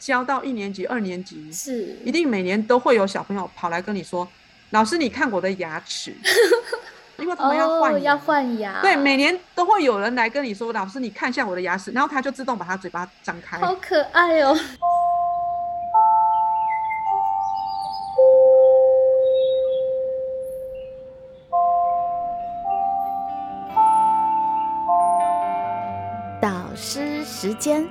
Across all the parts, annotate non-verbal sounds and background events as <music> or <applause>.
教到一年级、二年级，是一定每年都会有小朋友跑来跟你说：“老师，你看我的牙齿。<laughs> ”因为他们要换、哦、要换牙，对，每年都会有人来跟你说：“老师，你看一下我的牙齿。”然后他就自动把他嘴巴张开，好可爱哦。导师时间。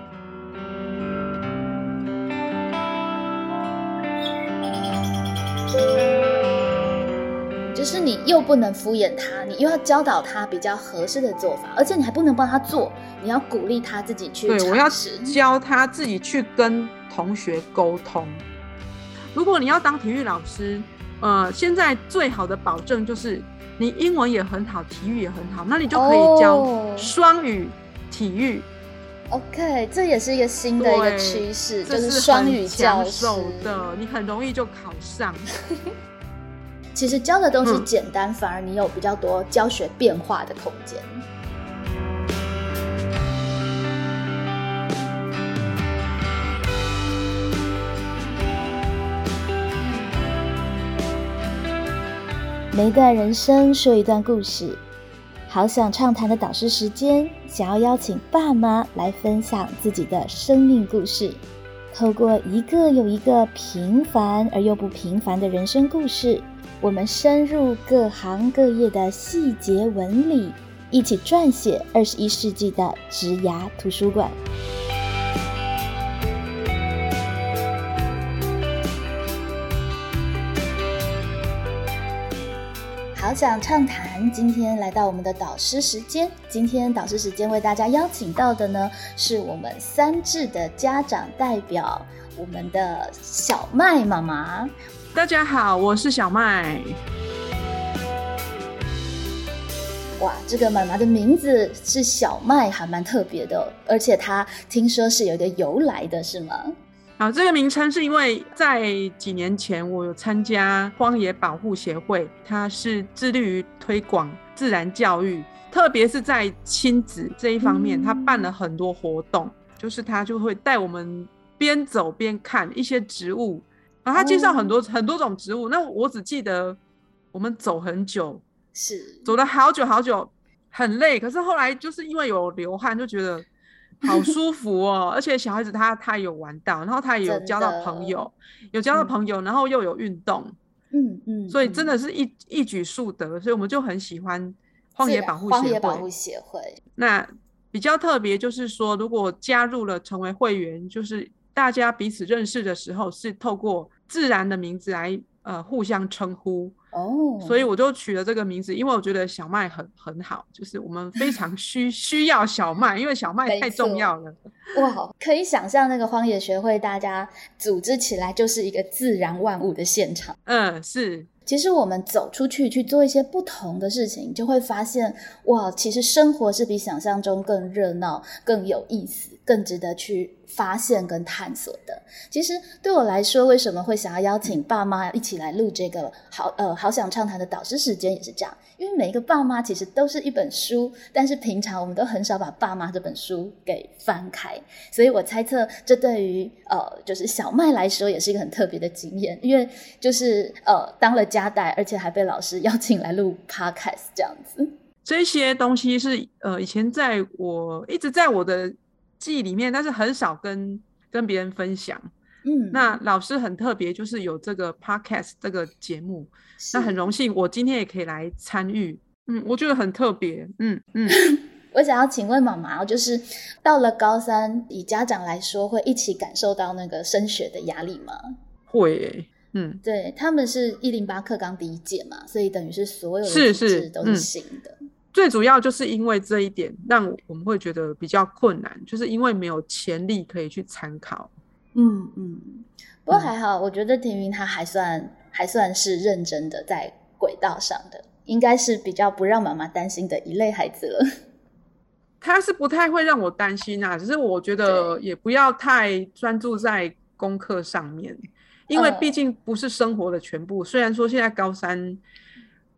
是你又不能敷衍他，你又要教导他比较合适的做法，而且你还不能帮他做，你要鼓励他自己去对，我要教他自己去跟同学沟通。如果你要当体育老师，呃，现在最好的保证就是你英文也很好，体育也很好，那你就可以教哦双语体育。OK，这也是一个新的一个趋势，就是双语教授。的，你很容易就考上。<laughs> 其实教的东西嗯简单，反而你有比较多教学变化的空间。每一段人生说一段故事，好想畅谈的导师时间，想要邀请爸妈来分享自己的生命故事，透过一个又一个平凡而又不平凡的人生故事，我们深入各行各业的细节纹理，一起撰写二十一世纪的职涯图书馆。好想畅谈，今天来到我们的导师时间。今天导师时间为大家邀请到的呢，是我们三智的家长代表，我们的小麦妈妈。大家好，我是小麦。哇，这个妈妈的名字是小麦，还蛮特别的哦、而且她听说是有一个由来的，是吗？啊，这个名称是因为在几年前我有参加荒野保护协会，它是致力于推广自然教育，特别是在亲子这一方面，嗯它办了很多活动，就是它就会带我们边走边看一些植物，然后他介绍很多、很多种植物，那我只记得我们走很久，是，走了好久好久，很累，可是后来就是因为有流汗，就觉得好舒服哦。而且小孩子他他有玩到，然后他也有交到朋友，有交到嗯朋友，然后又有运动，嗯嗯，所以真的的是一一举数得，所以我们就很喜欢荒野保护协荒野保护会。协会，那比较特别就是说，如果加入了成为会员，就是大家彼此认识的时候，是透过自然的名字来呃互相称呼。哦，所以我就取了这个名字，因为我觉得小麦很很好，就是我们非常 <laughs> 需需要小麦，因为小麦太重要了。哇，可以想象那个荒野学会大家组织起来就是一个自然万物的现场。嗯，是，其实我们走出去去做一些不同的事情，就会发现，哇，其实生活是比想象中更热闹、更有意思、更值得去发现跟探索的。其实对我来说，为什么会想要邀请爸妈一起来录这个好呃好想畅谈的导师时间，也是这样，因为每一个爸妈其实都是一本书，但是平常我们都很少把爸妈这本书给翻开，所以我猜测这对于呃就是小麦来说也是一个很特别的经验，因为就是呃当了家代，而且还被老师邀请来录 podcast 这样子。这些东西是呃以前在我一直在我的记忆里面，但是很少跟跟别人分享。嗯，那老师很特别，就是有这个 podcast 这个节目，那很是荣幸我今天也可以来参与。嗯，我觉得很特别。嗯嗯，<laughs> 我想要请问妈妈哦，就是到了高三，以家长来说，会一起感受到那个升学的压力吗？会耶、嗯，对，他们是一零八课纲第一届嘛，所以等于是所有的是体制都是是嗯新的。最主要就是因为这一点，让我们会觉得比较困难，就是因为没有潜力可以去参考。嗯嗯，不过嗯还好，我觉得庭云他还算还算是认真的在轨道上的，应该是比较不让妈妈担心的一类孩子了。<laughs> 他是不太会让我担心啊，只是我觉得也不要太专注在功课上面，因为嗯毕竟不是生活的全部。虽然说现在高三，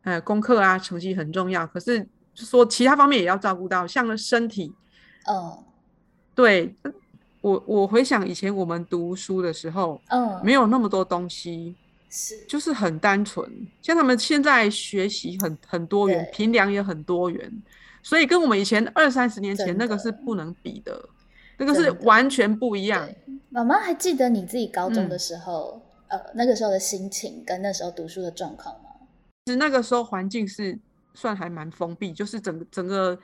呃，功课啊成绩很重要，可是就说其他方面也要照顾到，像了身体，嗯，对，我我回想以前我们读书的时候，嗯，没有那么多东西，是，就是很单纯。像他们现在学习很很多元，对评量也很多元，所以跟我们以前二三十年前那个是不能比的，那个是完全不一样。妈妈还记得你自己高中嗯的时候，呃，那个时候的心情跟那时候读书的状况吗？其实那个时候环境是算还蛮封闭，就是整个整个，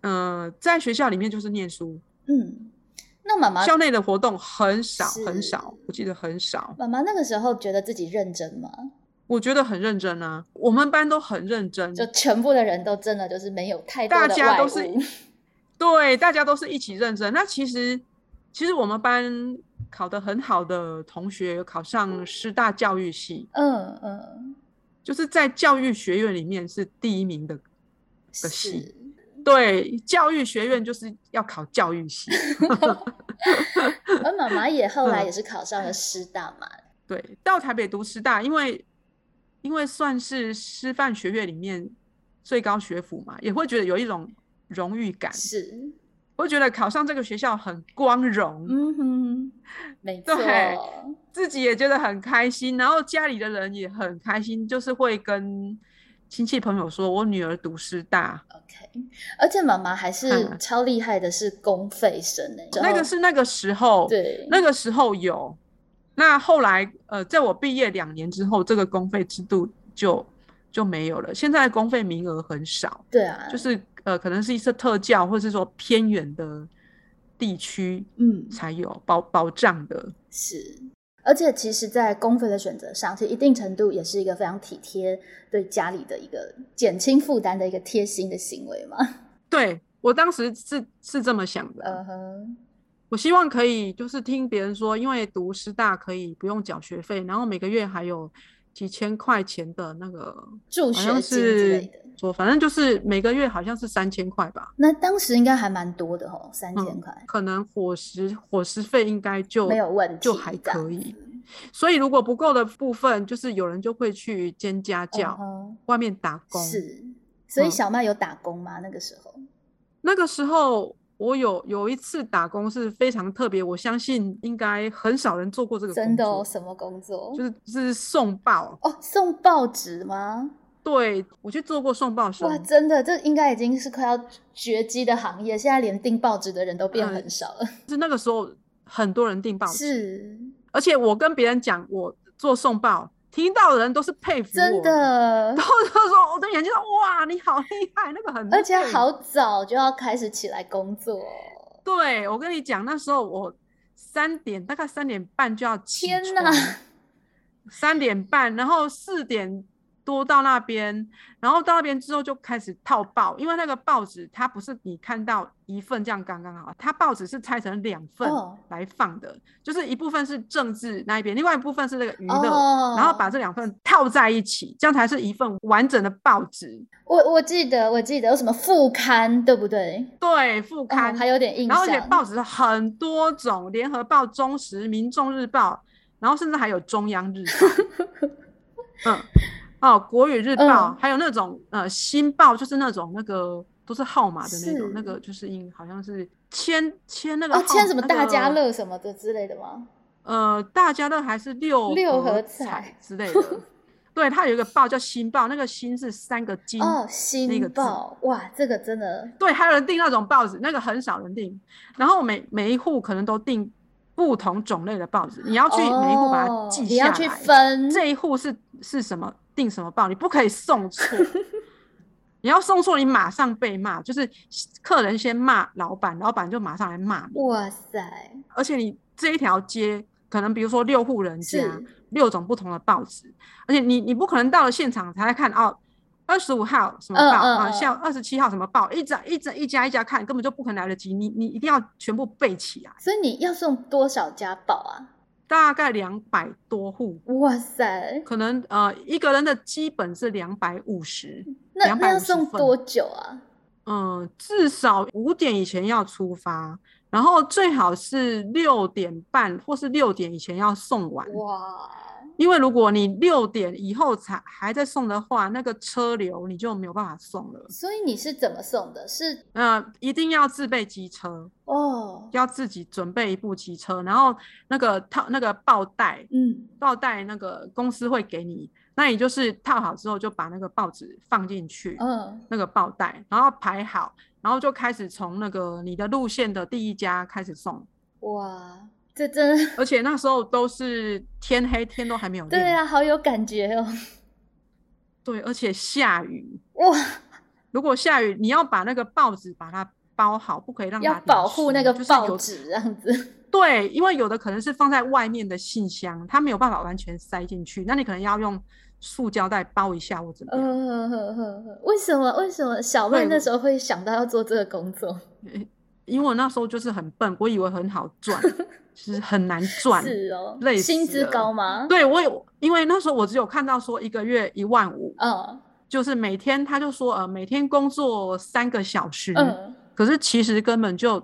呃，在学校里面就是念书，嗯，那妈妈校内的活动很少很少，我记得很少。妈妈那个时候觉得自己认真吗？我觉得很认真啊，我们班都很认真，就全部的人都真的就是没有太多大家都是物，对，大家都是一起认真。那其实，其实我们班考得很好的同学有考上师大教育系，嗯嗯，就是在教育学院里面是第一名的。的是系。对，教育学院就是要考教育系。<laughs> <laughs> 而妈妈也后来嗯也是考上了师大嘛，对，到台北读师大，因为因为算是师范学院里面最高学府嘛，也会觉得有一种荣誉感，是，会觉得考上这个学校很光荣。嗯哼，没错，对自己也觉得很开心，然后家里的人也很开心，就是会跟亲戚朋友说，我女儿读师大，OK，而且妈妈还是嗯。超厉害的，是公费生哎，那个是那个时候，对，那个时候有。那后来，呃，在我毕业两年之后，这个公费制度就就没有了。现在公费名额很少，对啊，就是呃，可能是一些特教，或是说偏远的地区嗯才有保保障的。是。而且，其实，在公费的选择上，其实一定程度也是一个非常体贴对家里的一个减轻负担的一个贴心的行为嘛。对我当时是是这么想的。嗯哼，我希望可以就是听别人说，因为读师大可以不用缴学费，然后每个月还有几千块钱的那个，助学金之类是的。说反正就是每个月好像是三千块吧，那当时应该还蛮多的哦，三千嗯块、可能伙食伙食费应该就没有问题，就还可以。所以如果不够的部分，就是有人就会去兼家教，嗯外面打工。是，所以嗯小麦有打工吗？那个时候？那个时候我有有一次打工是非常特别，我相信应该很少人做过这个工作，真的哦，什么工作？就是是送报。哦，送报纸吗？对我去做过送报生，哇，真的，这应该已经是快要绝迹的行业，现在连订报纸的人都变嗯很少了。是那个时候很多人订报纸，是，而且我跟别人讲我做送报，听到的人都是佩服我，真，的。然，后就说我的眼睛说哇你好厉害，那个很，而且好早就要开始起来工作。对我跟你讲，那时候我三点大概三点半就要起天床。哪，三点半，然后四点多到那边，然后到那边之后就开始套报，因为那个报纸它不是你看到一份这样刚刚好，它报纸是拆成两份哦来放的，就是一部分是政治那一边，另外一部分是那个娱乐，哦然后把这两份套在一起，这样才是一份完整的报纸。我我记得，我记得有什么副刊，对不对？对，副刊、哦、还有点印然后而且。报纸很多种，联合报、中时、民众日报，然后甚至还有中央日报，<laughs> 嗯，哦，国语日报，嗯还有那种呃新报，就是那种那个都是号码的那种，那个就是印好像是签签那个哦，号签什么大家乐什么的之类的吗？呃，大家乐还是六六合彩彩之类的。对，它有一个报叫新报，那个新是三个金。哦，那新个报，哇，这个真的对，还有人订那种报纸，那个很少人订。然后每每一户可能都订不同种类的报纸，你要去每一户把它哦记下来。你要去分这一户是是什么订什么报，你不可以送错。<laughs> 你要送错，你马上被骂，就是客人先骂老板，老板就马上来骂你。哇塞，而且你这一条街可能比如说六户人家，六种不同的报纸，而且你你不可能到了现场才来看哦，二十五号什么报啊，嗯嗯嗯像二十七号什么报，一整一整一家一家看，根本就不可能来得及，你你一定要全部背起来，所以你要送多少家报啊？大概两百多户，哇塞，可能呃一个人的基本是两百五十，那那要250份送多久啊？嗯，至少五点以前要出发，然后最好是六点半或是六点以前要送完。哇，因为如果你六点以后才还在送的话，那个车流你就没有办法送了。所以你是怎么送的？是呃，一定要自备机车，哦，要自己准备一部机车，然后那个套那个报袋，嗯报袋那个公司会给你，那你就是套好之后就把那个报纸放进去，嗯，那个报袋，然后排好，然后就开始从那个你的路线的第一家开始送，哇，这真的而且那时候都是天黑，天都还没有亮，对啊，好有感觉哦，对，而且下雨，哇，如果下雨，你要把那个报纸把它包好，不可以让它要保护那个报纸这样子，<laughs> 对，因为有的可能是放在外面的信箱，它没有办法完全塞进去，那你可能要用塑胶袋包一下或怎么样。嗯呵呵呵，为什么为什么小妹那时候会想到要做这个工作？<laughs> 因为我那时候就是很笨，我以为很好赚，其实很难 <laughs> 赚。是哦累，死薪资了高吗？，对我有，因为那时候我只有看到说一个月一万五，嗯就是每天他就说呃每天工作三个小时，嗯，可是其实根本就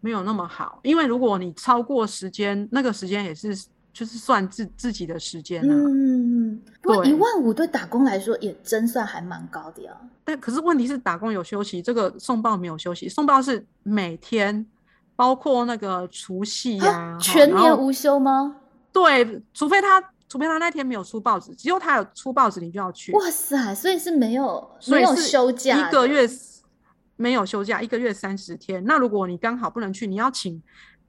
没有那么好，因为如果你超过时间，那个时间也是就是算自自己的时间啊。嗯，不过一万五对打工来说也真算还蛮高的呀。但可是问题是打工有休息，这个送报没有休息，送报是每天，包括那个除夕呀、全年无休吗？对，除非他除非他那天没有出报纸，只有他有出报纸，你就要去。哇塞，所以是没有没有休假，一个月没有休假，一个月三十天。那如果你刚好不能去，你要请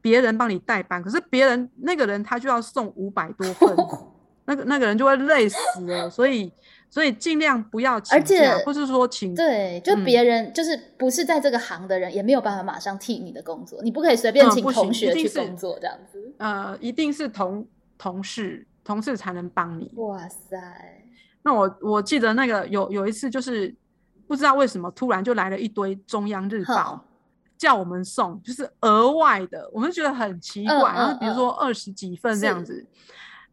别人帮你代班，可是别人那个人他就要送五百多份，<laughs> 那个那个人就会累死了。所以所以尽量不要请而且假，或是说请对，就嗯别人、就是不是在这个行的人，也没有办法马上替你的工作，你不可以随便请同学去工作这样子。呃，一定是同同事同事才能帮你。哇塞，那我我记得那个有有一次就是不知道为什么突然就来了一堆中央日哼报。叫我们送，就是额外的，我们就觉得很奇怪。嗯然后嗯比如说二十几份这样子，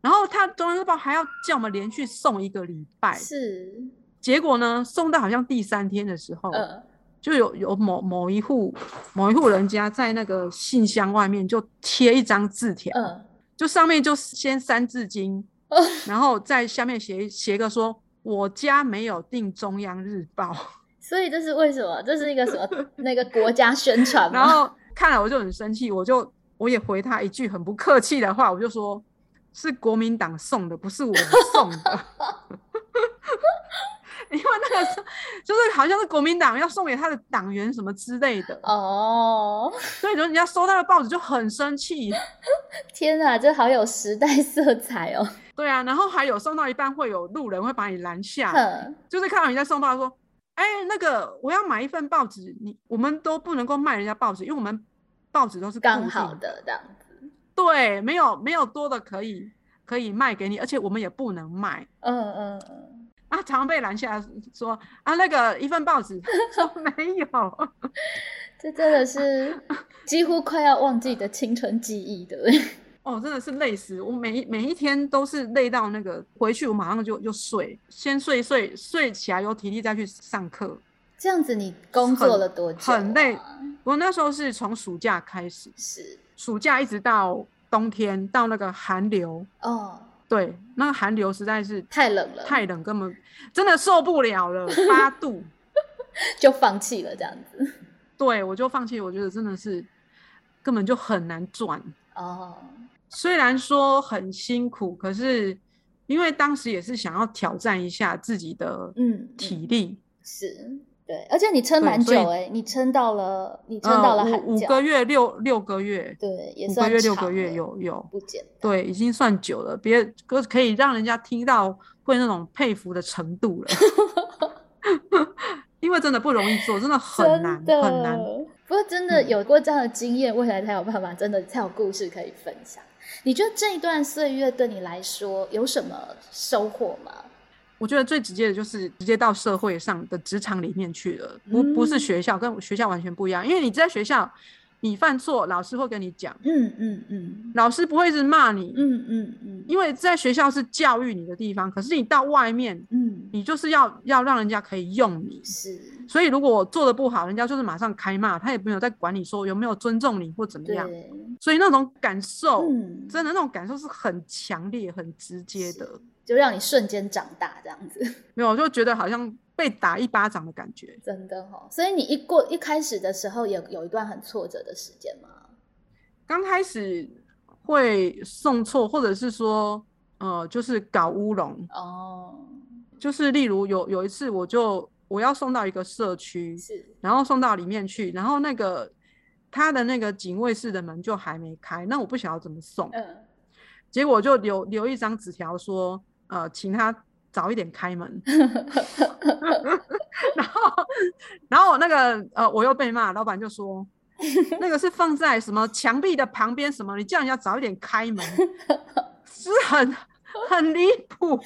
然后他中央日报还要叫我们连续送一个礼拜，是，结果呢，送到好像第三天的时候，嗯，就有有某某一户某一户人家在那个信箱外面就贴一张字条，嗯，就上面就先三字经，哦然后在下面写写个说我家没有订中央日报，<laughs> 所以这是为什么？这是一个什么 <laughs> 那个国家宣传 <laughs> 然？后看了我就很生气，我就我也回他一句很不客气的话，我就说是国民党送的，不是我们送的。<laughs> 因为那个是就是好像是国民党要送给他的党员什么之类的，哦，所以说人家收到的报纸就很生气。天哪，这好有时代色彩哦。对啊，然后还有送到一半会有路人会把你拦下就是看到你在送报说，哎、那个我要买一份报纸，你我们都不能够卖人家报纸，因为我们报纸都是固刚定好的这样子。对，没有没有多的可以可以卖给你，而且我们也不能卖嗯嗯嗯，啊。常常被拦下来说啊，那个一份报纸 <laughs> 说没有，这真的是 <laughs> 几乎快要忘记的青春记忆，对不对？哦，真的是累死我，每一每一天都是累到那个回去我马上就就睡，先睡一睡，睡起来有体力再去上课。这样子你工作了多久、啊？很累我那时候是从暑假开始，是暑假一直到冬天，到那个寒流，哦，对，那个寒流实在是太冷了，太冷，根本真的受不了了，八度。<laughs> 就放弃了这样子。对我就放弃，我觉得真的是根本就很难赚。哦，虽然说很辛苦，可是因为当时也是想要挑战一下自己的嗯，体力，是对，而且你撑蛮久哎、你撑到了，你撑呃到了寒假，五五个月六六个月，对，也五个算月六个月有有，不简单。对，已经算久了，别可可以让人家听到会那种佩服的程度了。<laughs> 因为真的不容易做，真的很难的很难。不过真的嗯有过这样的经验，未来才有办法，真的才有故事可以分享。你觉得这一段岁月对你来说有什么收获吗？我觉得最直接的就是直接到社会上的职场里面去了，不不是嗯学校，跟学校完全不一样。因为你在学校，你犯错，老师会跟你讲，嗯嗯嗯老师不会是骂你，嗯嗯嗯因为在学校是教育你的地方，可是你到外面，嗯，你就是要要让人家可以用你。是，所以如果我做的不好，人家就是马上开骂，他也没有在管你说有没有尊重你或怎么样。对，所以那种感受，嗯，真的那种感受是很强烈、很直接的。就让你瞬间长大这样子，<laughs> 没有，我就觉得好像被打一巴掌的感觉。真的哈、所以你一过一开始的时候有有一段很挫折的时间吗？刚开始会送错，或者是说，呃，就是搞乌龙，哦，就是例如有有一次，我就我要送到一个社区，是，然后送到里面去，然后那个他的那个警卫室的门就还没开，那我不晓得怎么送，嗯，结果就留留一张纸条说，呃，请他早一点开门，<laughs> 然后然后我那个呃我又被骂，老板就说。<laughs> 那个是放在什么墙壁的旁边？什么？你叫人家早一点开门，<laughs> 是很很离谱，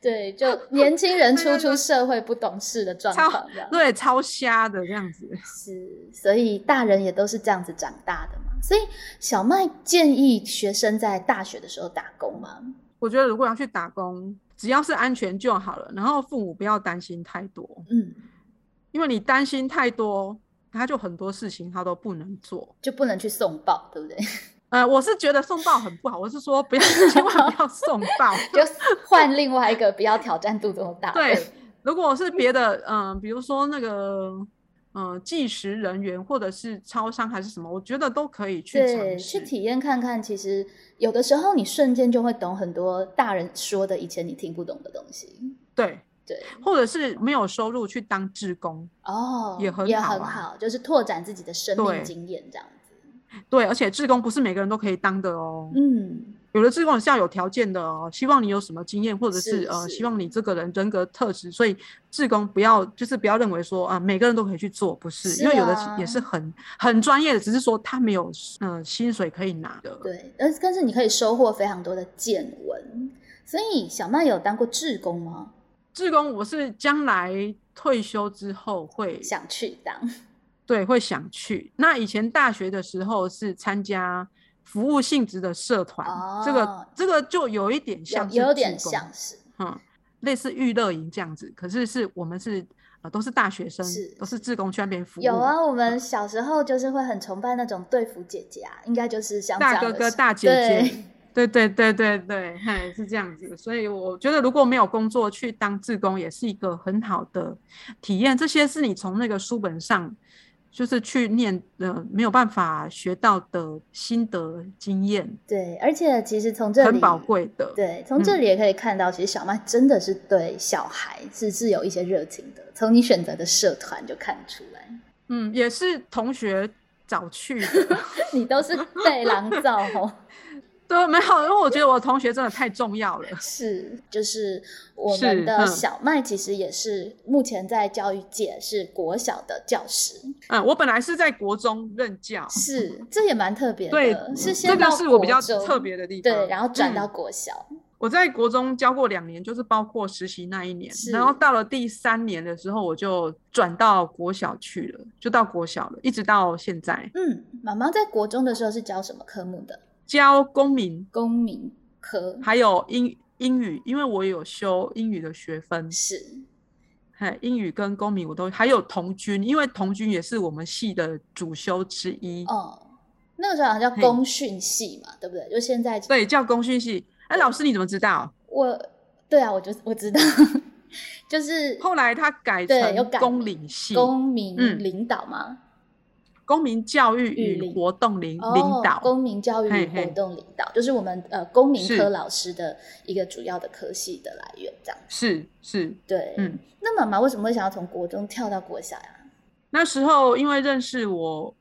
对，就年轻人初出社会不懂事的状超况，对，超瞎的这样子。是，所以大人也都是这样子长大的嘛。所以小麦建议学生在大学的时候打工吗？我觉得如果要去打工，只要是安全就好了，然后父母不要担心太多，嗯，因为你担心太多，他就很多事情他都不能做。就不能去送报，对不对？<laughs> 呃，我是觉得送报很不好，我是说不要，<laughs> 千万不要送报。<laughs> 就换另外一个不要挑战度这么大的。对，如果是别的，嗯、比如说那个，嗯、计时人员或者是超商还是什么，我觉得都可以去尝试去。体验看看。其实有的时候你瞬间就会懂很多大人说的以前你听不懂的东西。对，对，或者是没有收入去当志工，哦，也很也好也很好，就是拓展自己的生命经验这样子。对，而且志工不是每个人都可以当的哦。嗯，有的志工是要有条件的哦，希望你有什么经验，或者是是呃，希望你这个人人格特质，所以志工不要就是不要认为说啊、每个人都可以去做，不是，是因为有的啊也是很很专业的，只是说他没有嗯、呃薪水可以拿的。对，但是但是你可以收获非常多的见闻。所以小曼有当过志工吗？志工我是将来退休之后会想去当？对会想去。那以前大学的时候是参加服务性质的社团，这哦个这个就有一点有像是有点像是。嗯，类似娱乐营这样子，可是是我们是呃都是大学生，是都是志工去那边服务。有啊，我们小时候就是会很崇拜那种队服姐姐啊，应该就是像这大哥哥大姐姐，对对对对对，嘿，是这样子。所以我觉得如果没有工作去当志工，也是一个很好的体验。这些是你从那个书本上就是去念呃没有办法学到的心得经验，对，而且其实从这里很宝贵的。对，从这里也可以看到，其实小麦真的是对小孩是是有一些热情的，从你选择的社团就看出来，嗯，也是同学找去的。<laughs> 你都是被狼造哦。对，没有，因为我觉得我同学真的太重要了。<laughs> 是，就是我们的嗯小麦，其实也是目前在教育界是国小的教师，嗯，我本来是在国中任教，是，这也蛮特别对的，是这个是我比较特别的地方。对，然后转到嗯国小，我在国中教过两年，就是包括实习那一年，然后到了第三年的时候，我就转到国小去了，就到国小了，一直到现在嗯，妈妈在国中的时候是教什么科目的？教公民。公民科。还有英英语，因为我有修英语的学分，是，嘿，英语跟公民我都还有童军，因为童军也是我们系的主修之一，哦，那个时候好像叫嘿公训系嘛，对不对？就现在对，叫公训系。哎，老师你怎么知道？我对啊，我就我知道，<laughs> 就是后来他改成公领系，公民嗯。领导嘛，公民教育与活动领哦领导。公民教育与活动领导，就是我们呃公民科老师的一个主要的科系的来源，这样是是，对。嗯，那妈妈为什么会想要从国中跳到国小呀？那时候因为认识我，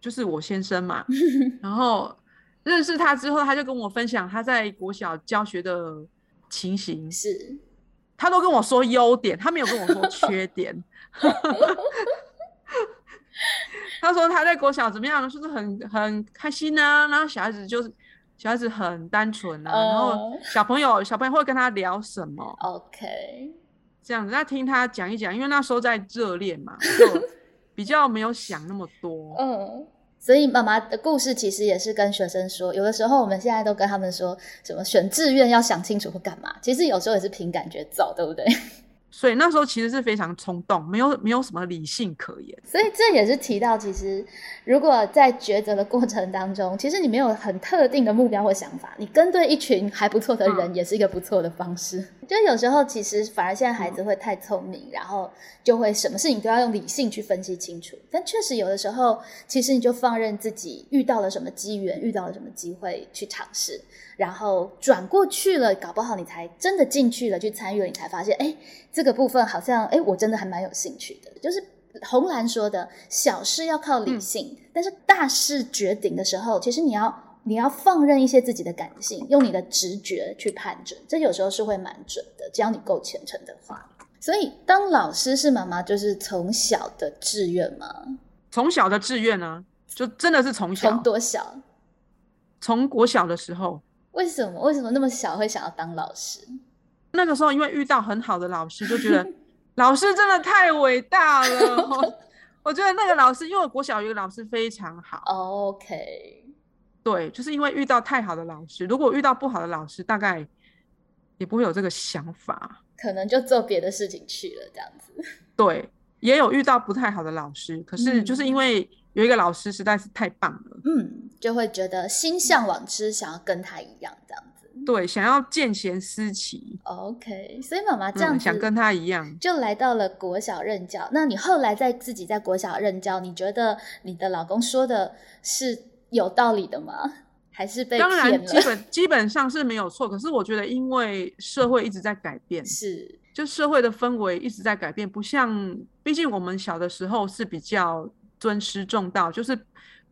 就是我先生嘛，<laughs> 然后认识他之后，他就跟我分享他在国小教学的情形，是他都跟我说优点，他没有跟我说缺点。他说他在国小怎么样，就是很很开心啊，然后小孩子就是小孩子很单纯啊，然后哦小朋友小朋友会跟他聊什么，OK，这样子，那听他讲一讲，因为那时候在热恋嘛，就比较没有想那么多。嗯，所以妈妈的故事其实也是跟学生说，有的时候我们现在都跟他们说什么选志愿要想清楚或干嘛，其实有时候也是凭感觉走，对不对？所以那时候其实是非常冲动，没有没有什么理性可言。所以这也是提到，其实如果在抉择的过程当中，其实你没有很特定的目标或想法，你跟对一群还不错的人，也是一个不错的方式。就有时候其实反而现在孩子会太聪明，然后就会什么事情都要用理性去分析清楚。但确实有的时候，其实你就放任自己遇到了什么机缘，遇到了什么机会去尝试。然后转过去了，搞不好你才真的进去了，去参与了，你才发现，哎，这个部分好像，哎，我真的还蛮有兴趣的。就是红兰说的，小事要靠理性，但是大事绝顶的时候，其实你要你要放任一些自己的感性，用你的直觉去判准，这有时候是会蛮准的，只要你够虔诚的话。所以当老师是妈妈，就是从小的志愿吗？从小的志愿呢，就真的是从小，从多小？从国小的时候。为什么？为什么那么小会想要当老师？那个时候因为遇到很好的老师，就觉得 <laughs> 老师真的太伟大了。<laughs> 我觉得那个老师，因为我国小有个老师非常好。OK，对，就是因为遇到太好的老师。如果遇到不好的老师，大概也不会有这个想法，可能就做别的事情去了，这样子。<laughs> 对，也有遇到不太好的老师，可是就是因为。有一个老师实在是太棒了，嗯，就会觉得心向往之，想要跟他一样这样子。对，想要见贤思齐。OK，所以妈妈这样想跟他一样，就来到了国小任教。那你后来在自己在国小任教，你觉得你的老公说的是有道理的吗？还是被当然基本基本上是没有错。可是我觉得，因为社会一直在改变，是就社会的氛围一直在改变，不像毕竟我们小的时候是比较。尊师重道，就是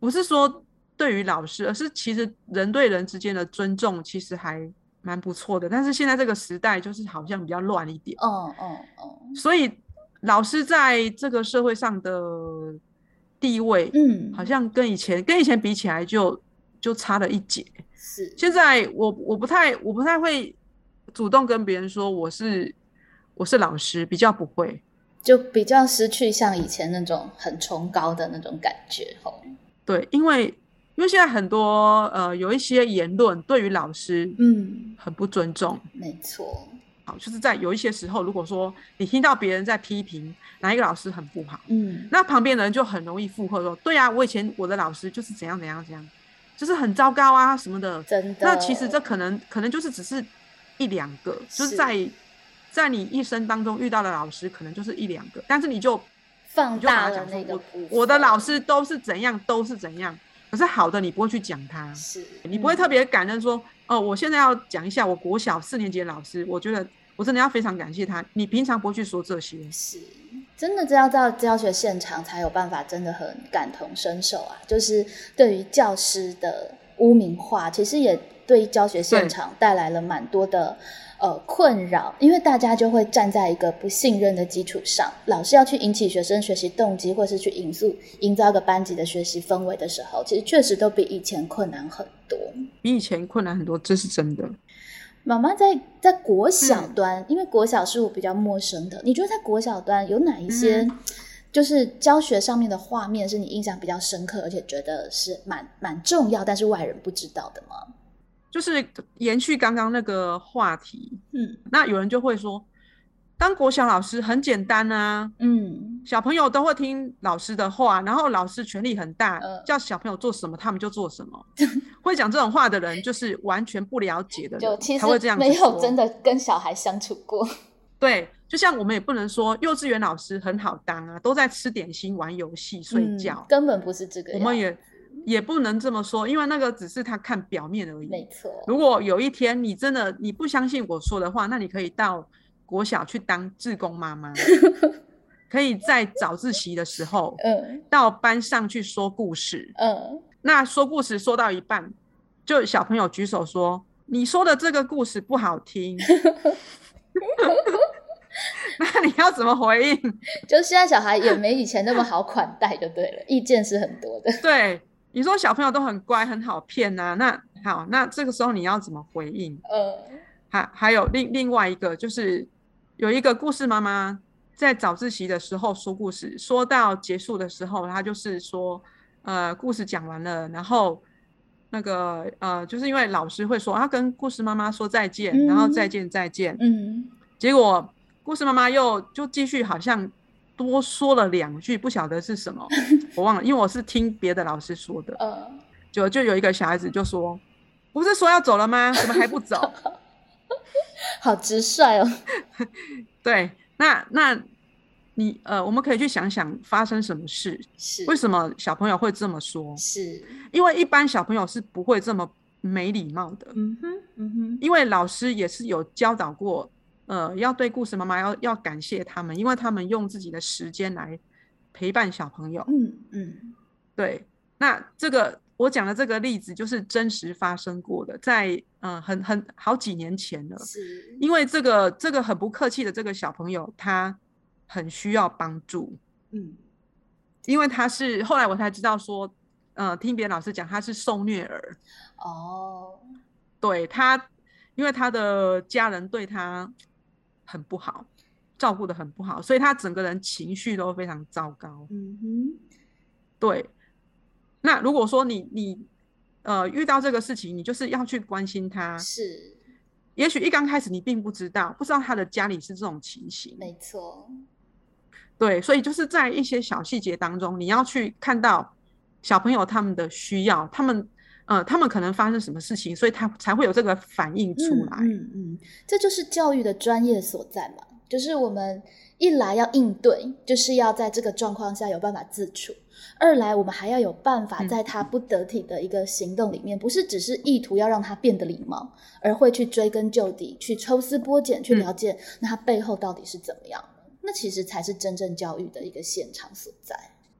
不是说对于老师，而是其实人对人之间的尊重其实还蛮不错的。但是现在这个时代就是好像比较乱一点，嗯嗯嗯，所以老师在这个社会上的地位，嗯，好像跟以前跟以前比起来就就差了一截。是，现在我我不太我不太会主动跟别人说我是我是老师，比较不会。就比较失去像以前那种很崇高的那种感觉，吼。对，因为因为现在很多呃有一些言论对于老师嗯很不尊重，没错。好，就是在有一些时候，如果说你听到别人在批评哪一个老师很不好，嗯，那旁边的人就很容易附和说，对啊，我以前我的老师就是怎样怎样怎样，就是很糟糕啊什么的。真的。那其实这可能可能就是只是一两个，就是在。在你一生当中遇到的老师可能就是一两个，但是你就放大了那个。我的老师都是怎样，都是怎样。可是好的，你不会去讲他，是你不会特别感恩说，哦，我现在要讲一下我国小四年级的老师，我觉得我真的要非常感谢他。你平常不会去说这些，是真的，只要到教学现场才有办法，真的很感同身受啊。就是对于教师的污名化，其实也对教学现场带来了蛮多的。呃，困扰，因为大家就会站在一个不信任的基础上，老师要去引起学生学习动机，或是去引塑、营造一个班级的学习氛围的时候，其实确实都比以前困难很多。比以前困难很多，这是真的。妈妈在在国小端，因为国小是我比较陌生的，你觉得在国小端有哪一些，就是教学上面的画面是你印象比较深刻，而且觉得是蛮蛮重要，但是外人不知道的吗？就是延续刚刚那个话题，嗯，那有人就会说，当国小老师很简单啊，嗯，小朋友都会听老师的话，然后老师权力很大，叫小朋友做什么他们就做什么。<laughs> 会讲这种话的人，就是完全不了解的人才会这样。没有真的跟小孩相处过。<laughs> 对，就像我们也不能说幼稚园老师很好当啊，都在吃点心、玩游戏、睡觉，根本不是这个。我们也。也不能这么说，因为那个只是他看表面而已。没错。如果有一天你真的你不相信我说的话，那你可以到国小去当志工妈妈，<laughs> 可以在早自习的时候，嗯，到班上去说故事，嗯，那说故事说到一半，就小朋友举手说：“你说的这个故事不好听。<laughs> ”那你要怎么回应？<laughs> 就现在小孩也没以前那么好款待，就对了，意见是很多的。对。你说小朋友都很乖，很好骗呐？那好，那这个时候你要怎么回应？呃，还还有另另外一个，就是有一个故事妈妈在早自习的时候说故事，说到结束的时候，她就是说，呃故事讲完了，然后那个呃就是因为老师会说要跟故事妈妈说再见，然后再见再见，嗯，结果故事妈妈又就继续好像多说了两句，不晓得是什么，<laughs> 我忘了，因为我是听别的老师说的，呃，就就有一个小孩子就说，不是说要走了吗？怎么还不走？<laughs> 好直率哦。<laughs> 对，那那你呃，我们可以去想想发生什么事，是为什么小朋友会这么说？是，因为一般小朋友是不会这么没礼貌的，嗯哼，嗯哼，因为老师也是有教导过，呃，要对故事妈妈要要感谢他们，因为他们用自己的时间来陪伴小朋友。嗯嗯，对，那这个我讲的这个例子就是真实发生过的，在嗯、呃很很好几年前了。是，因为这个这个很不客气的这个小朋友，他很需要帮助，嗯，因为他是后来我才知道说，呃，听别的老师讲他是受虐儿，哦，对他，因为他的家人对他很不好，照顾的很不好，所以他整个人情绪都非常糟糕。嗯哼，对，那如果说你你呃遇到这个事情，你就是要去关心他，是，也许一刚开始你并不知道，不知道他的家里是这种情形，没错，对，所以就是在一些小细节当中，你要去看到小朋友他们的需要，他们呃，他们可能发生什么事情，所以他才会有这个反应出来。嗯嗯嗯，这就是教育的专业所在嘛，就是我们一来要应对，就是要在这个状况下有办法自处；二来我们还要有办法嗯在他不得体的一个行动里面，不是只是意图要让他变得礼貌，而会去追根究底，去抽丝剥茧，去嗯了解那他背后到底是怎么样的。那其实才是真正教育的一个现场所在。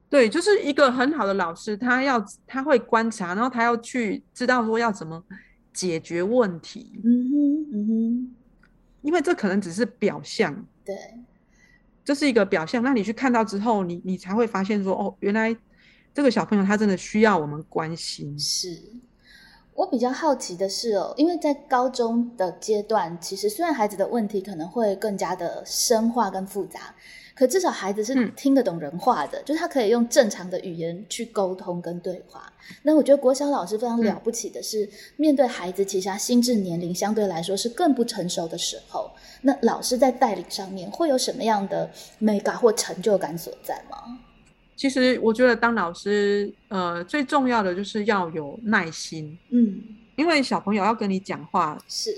对，就是一个很好的老师，他要他会观察，然后他要去知道说要怎么解决问题，嗯哼，嗯哼，因为这可能只是表象，对，这是一个表象。那你去看到之后，你你才会发现说，哦，原来这个小朋友他真的需要我们关心。是我比较好奇的是哦，因为在高中的阶段，其实虽然孩子的问题可能会更加的深化跟复杂，可至少孩子是嗯听得懂人话的，就是他可以用正常的语言去沟通跟对话。那我觉得国小老师非常了不起的是，面对孩子，其实他心智年龄相对来说是更不成熟的时候，那老师在带领上面会有什么样的美感或成就感所在吗？其实我觉得当老师，呃，最重要的就是要有耐心，嗯，因为小朋友要跟你讲话，是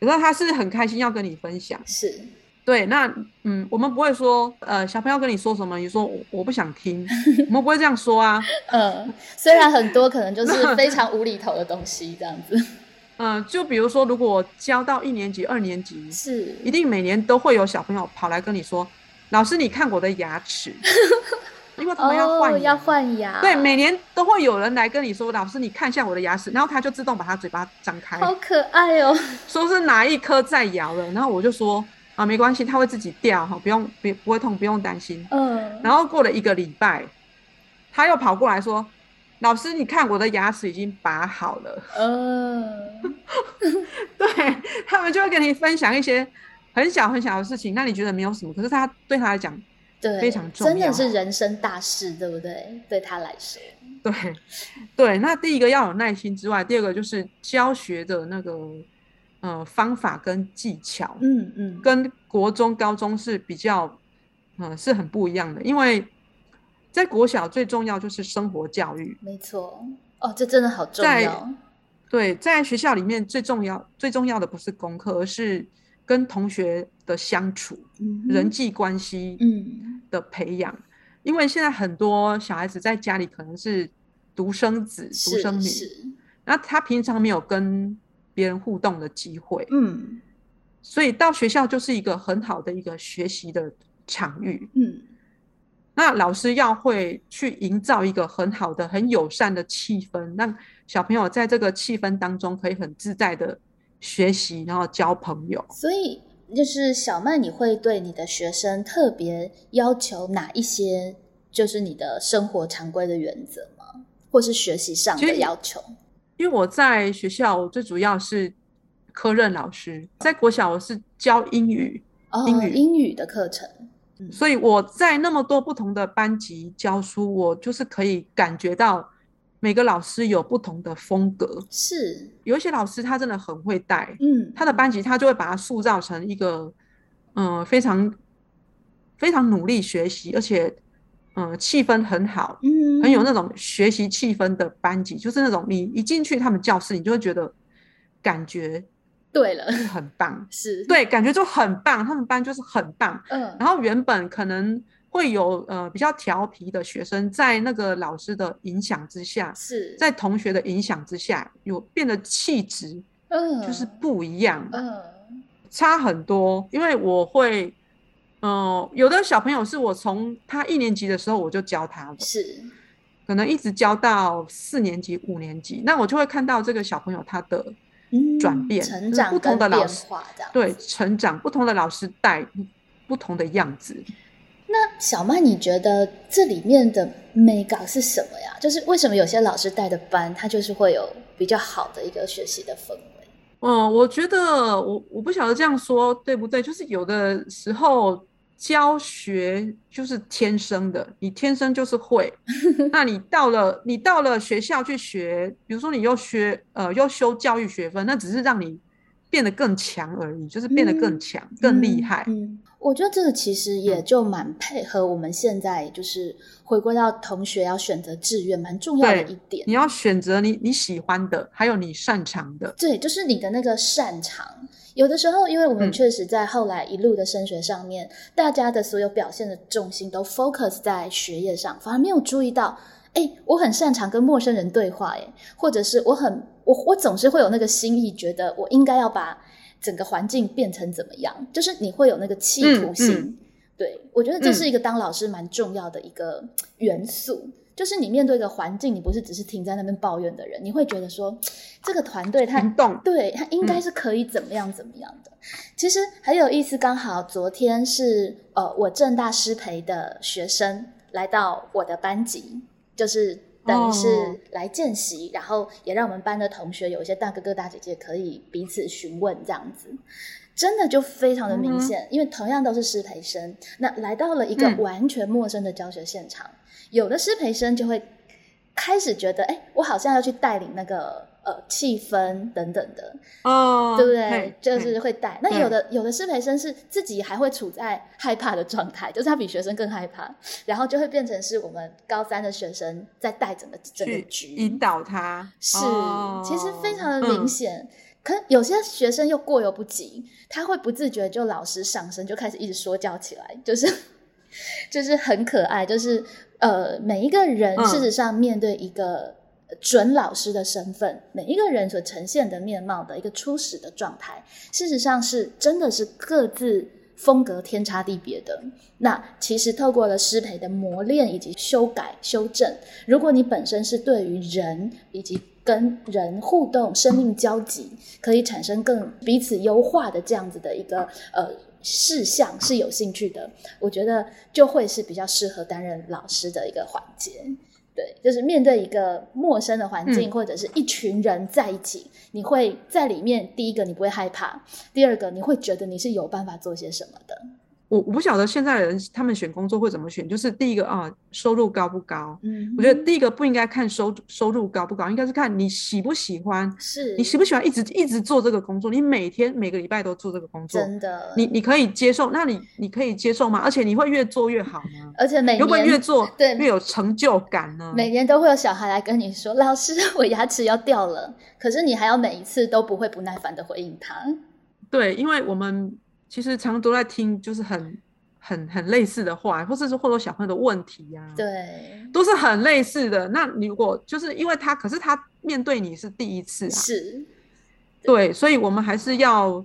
有时候他是很开心要跟你分享。是，对，那嗯，我们不会说，呃，小朋友跟你说什么，你说我我不想听，<laughs> 我们不会这样说啊。嗯，虽然很多可能就 <laughs> 是非常无厘头的东西，这样子嗯、就比如说，如果教到一年级、二年级，是一定每年都会有小朋友跑来跟你说：“老师，你看我的牙齿。<laughs> ”因为他们要换牙、哦，要换牙，对，每年都会有人来跟你说：“老师，你看一下我的牙齿。”然后他就自动把他嘴巴张开，好可爱哦，说是哪一颗在摇了。然后我就说：“啊，没关系，它会自己掉哈，不用不不会痛，不用担心。”嗯，然后过了一个礼拜，他又跑过来说：“老师，你看我的牙齿已经拔好了。嗯，” <laughs> 对他们就会跟你分享一些很小很小的事情，那你觉得没有什么，可是他对他来讲，对，非常重要真的是人生大事，对不对？对他来说，对对。那第一个要有耐心之外，第二个就是教学的那个呃方法跟技巧，嗯嗯，跟国中、高中是比较嗯、呃是很不一样的，因为在国小最重要就是生活教育。没错，哦，这真的好重要，对，在学校里面最重要最重要的不是功课，而是跟同学的相处、嗯人，际关系嗯，的培养。因为现在很多小孩子在家里可能是独生子、独生女，那他平常没有跟别人互动的机会，嗯所以到学校就是一个很好的一个学习的场域。嗯，那老师要会去营造一个很好的、很友善的气氛，让小朋友在这个气氛当中可以很自在的学习，然后交朋友。所以就是小曼，你会对你的学生特别要求哪一些，就是你的生活常规的原则吗？或是学习上的要求？因为我在学校，我最主要是科任老师，在国小我是教英语，哦，英语英语的课程。所以我在那么多不同的班级教书，我就是可以感觉到每个老师有不同的风格。是。有一些老师他真的很会带，嗯，他的班级他就会把它塑造成一个嗯、呃非常非常努力学习，而且嗯、呃气氛很好，嗯很有那种学习气氛的班级，就是那种你一进去他们教室，你就会觉得感觉对了，很棒，<laughs> 是，对，感觉就很棒，他们班就是很棒。嗯，然后原本可能会有呃比较调皮的学生，在那个老师的影响之下，是，在同学的影响之下，有变得气质嗯，就是不一样，嗯差很多。因为我会，嗯、有的小朋友是我从他一年级的时候我就教他了，是，可能一直教到四年级、五年级，那我就会看到这个小朋友他的嗯，转变就是成长不同的老师。对成长，不同的老师带不同的样子。那小曼，你觉得这里面的美感是什么呀？就是为什么有些老师带的班，他就是会有比较好的一个学习的氛围？嗯，我觉得我我不晓得这样说对不对，就是有的时候教学就是天生的，你天生就是会。<laughs> 那你到了你到了学校去学，比如说你又学呃又修教育学分，那只是让你变得更强而已，就是变得更嗯强、更厉害。嗯，我觉得这个其实也就蛮配合我们现在就是回归到同学要选择志愿蛮重要的一点。你要选择你你喜欢的，还有你擅长的。对，就是你的那个擅长。有的时候，因为我们嗯确实在后来一路的升学上面，大家的所有表现的重心都 focus 在学业上，反而没有注意到，哎，我很擅长跟陌生人对话，哎，或者是我很我我总是会有那个心意，觉得我应该要把整个环境变成怎么样，就是你会有那个企图心。嗯嗯对我觉得这是一个当老师蛮重要的一个元素。就是你面对一个环境，你不是只是停在那边抱怨的人，你会觉得说，这个团队他动对他应该嗯是可以怎么样怎么样的。其实很有意思，刚好昨天是呃我正大师培的学生来到我的班级，就是等于是哦来见习，然后也让我们班的同学有一些大哥哥大姐姐可以彼此询问这样子。真的就非常的明显，因为同样都是师培生，那来到了一个嗯完全陌生的教学现场，有的师培生就会开始觉得，哎，我好像要去带领那个呃气氛等等的，哦，对不对？就是会带。那有的有的师培生是自己还会处在害怕的状态，就是他比学生更害怕，然后就会变成是我们高三的学生在带整个整个局，引导他。是，哦其实非常的明嗯显。可有些学生又过犹不及，他会不自觉就老师上身，就开始一直说教起来，就是 <laughs> 就是很可爱，就是呃每一个人嗯事实上面对一个准老师的身份，每一个人所呈现的面貌的一个初始的状态，事实上是真的是各自风格天差地别的。那其实透过了师培的磨练以及修改修正，如果你本身是对于人以及跟人互动、生命交集，可以产生更彼此优化的这样子的一个呃事项是有兴趣的，我觉得就会是比较适合担任老师的一个环节。对，就是面对一个陌生的环境，嗯或者是一群人在一起，你会在里面，第一个你不会害怕，第二个你会觉得你是有办法做些什么的。我我不晓得现在的人他们选工作会怎么选，就是第一个啊，收入高不高？嗯我觉得第一个不应该看收收入高不高，应该是看你喜不喜欢，是你喜不喜欢一直一直做这个工作，你每天每个礼拜都做这个工作，真的，你你可以接受，那你你可以接受吗？而且你会越做越好吗？而且每年会越做对越有成就感呢？每年都会有小孩来跟你说：“老师，我牙齿要掉了。”可是你还要每一次都不会不耐烦的回应他。对，因为我们其实常常都在听，就是很很很类似的话，或者是或者小朋友的问题呀、对，都是很类似的。那你如果就是因为他，可是他面对你是第一次啊，是，对，所以我们还是要，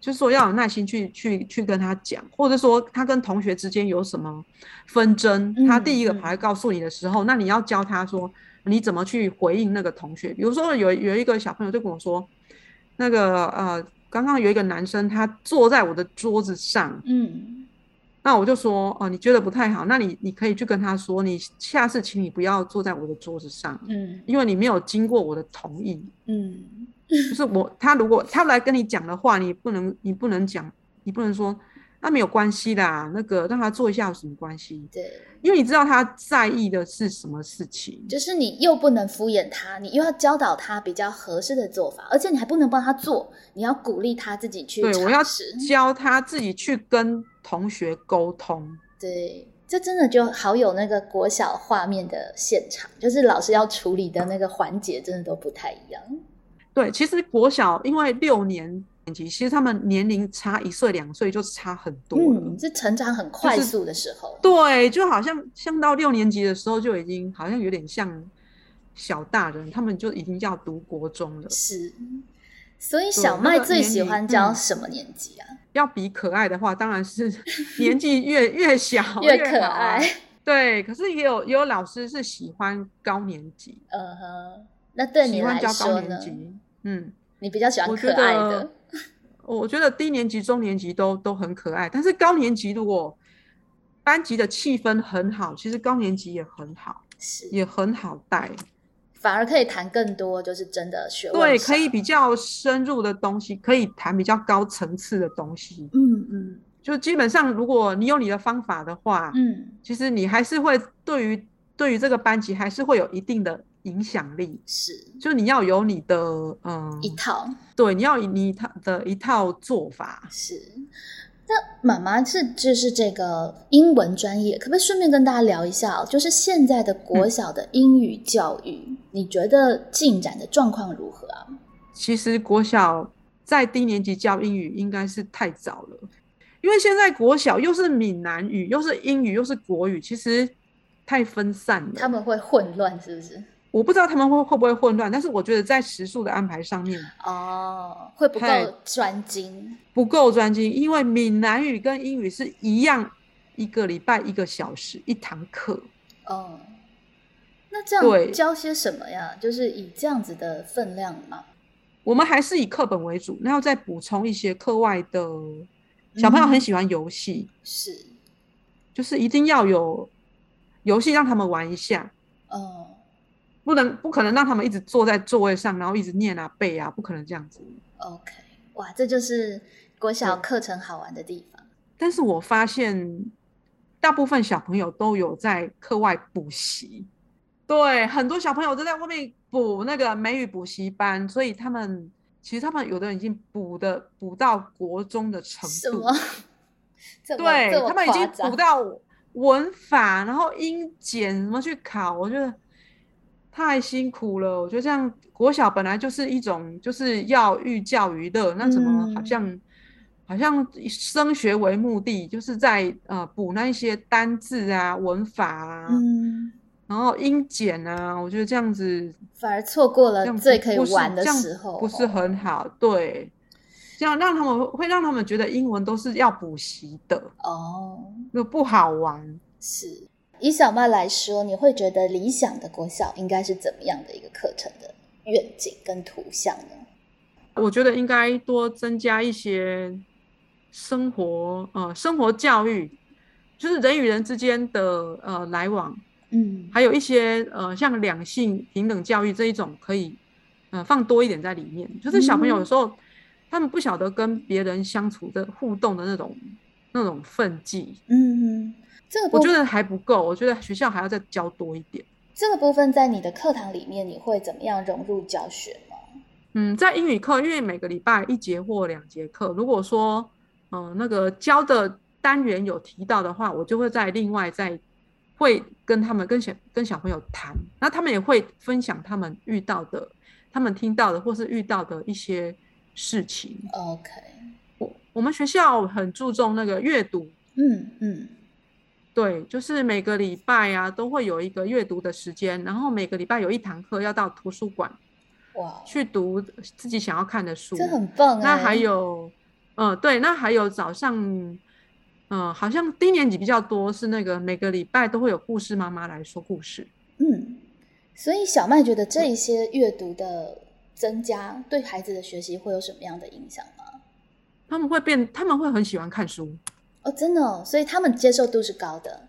就是说要有耐心去去去跟他讲，或者说他跟同学之间有什么纷争，他嗯第一个嗯跑来告诉你的时候，那你要教他说你怎么去回应那个同学。比如说有有一个小朋友就跟我说，那个呃，刚刚有一个男生他坐在我的桌子上，嗯，那我就说哦，你觉得不太好，那你你可以去跟他说，你下次请你不要坐在我的桌子上，嗯，因为你没有经过我的同意。嗯，<laughs> 就是我他如果他来跟你讲的话，你不能你不能讲，你不能说那没有关系啦，那个让他做一下有什么关系？对，因为你知道他在意的是什么事情，就是你又不能敷衍他，你又要教导他比较合适的做法，而且你还不能帮他做，你要鼓励他自己去对我要。教他自己去跟同学沟通。<laughs> 对，这真的就好有那个国小画面的现场，就是老师要处理的那个环节，真的都不太一样。对，其实国小因为六年级，其实他们年龄差一岁两岁就差很多了。嗯，是成长很快速的时候。对，就好像像到六年级的时候就已经好像有点像小大人，他们就已经要读国中了。是，所以小麦最喜欢教什么年级啊？要比可爱的话，当然是 <laughs> 年纪越越小 <laughs> 越可爱。对，可是也有也有老师是喜欢高年级，嗯哼，那对你来喜欢教高说呢？年级。嗯，你比较喜欢可爱的得，我觉得低年级、中年级都都很可爱，但是高年级如果班级的气氛很好，其实高年级也很好，是，也很好带。反而可以谈更多，就是真的学问对，可以比较深入的东西，可以谈比较高层次的东西。嗯嗯就基本上，如果你有你的方法的话，嗯，其实你还是会对于对于这个班级还是会有一定的影响力。是就你要有你的嗯，一套对，你要有你他的一套做法。是。那妈妈是就是这个英文专业，可不可以顺便跟大家聊一下哦？就是现在的国小的英语教育，你觉得进展的状况如何啊？其实国小在低年级教英语应该是太早了，因为现在国小又是闽南语，又是英语，又是国语，其实太分散了。他们会混乱是不是？我不知道他们会会不会混乱，但是我觉得在时数的安排上面哦，会不够专精不够专精，因为闽南语跟英语是一样，一个礼拜一个小时一堂课。哦。那这对样教些什么呀？就是以这样子的分量吗？我们还是以课本为主，然后再补充一些课外的。小朋友很喜欢游戏，是，就是一定要有游戏让他们玩一下，嗯，不能不可能让他们一直坐在座位上，然后一直念啊背啊，不可能这样子。OK，哇，这就是国小课程好玩的地方。但是我发现大部分小朋友都有在课外补习，对，很多小朋友都在外面补那个美语补习班，所以他们其实他们有的人已经补的补到国中的程度，什么？<laughs> 对他们已经补到文法，然后英检什么去考，我觉得太辛苦了。我觉得这样国小本来就是一种就是要寓教于乐，那怎么好嗯像、好像以升学为目的，就是在呃补那一些单字啊、文法啊，嗯，然后英检啊，我觉得这样子反而错过了最可以玩的时候，不是很好。对，这样让他们会让他们觉得英文都是要补习的，哦。那不好玩。是以小麦来说，你会觉得理想的国小应该是怎么样的一个课程的愿景跟图像呢？我觉得应该多增加一些生活呃生活教育，就是人与人之间的呃来往，嗯，还有一些呃像两性平等教育这一种可以呃放多一点在里面。就是小朋友有时候他们不晓得跟别人相处的互动的那种那种分际，嗯，这个我觉得还不够。我觉得学校还要再教多一点。这个部分在你的课堂里面，你会怎么样融入教学吗？嗯，在英语课，因为每个礼拜一节或两节课，如果说，嗯、那个教的单元有提到的话，我就会在另外再会跟他们跟小跟小朋友谈，那他们也会分享他们遇到的、他们听到的或是遇到的一些事情。OK，我我们学校很注重那个阅读，嗯嗯，对，就是每个礼拜啊都会有一个阅读的时间，然后每个礼拜有一堂课要到图书馆哇，去读自己想要看的书。这很棒哎。那还有，嗯、对，那还有早上，嗯、好像低年级比较多，是那个每个礼拜都会有故事妈妈来说故事。嗯，所以小麦觉得这一些阅读的增加对孩子的学习会有什么样的影响吗？他们会变，他们会很喜欢看书，哦，真的哦，所以他们接受度是高的。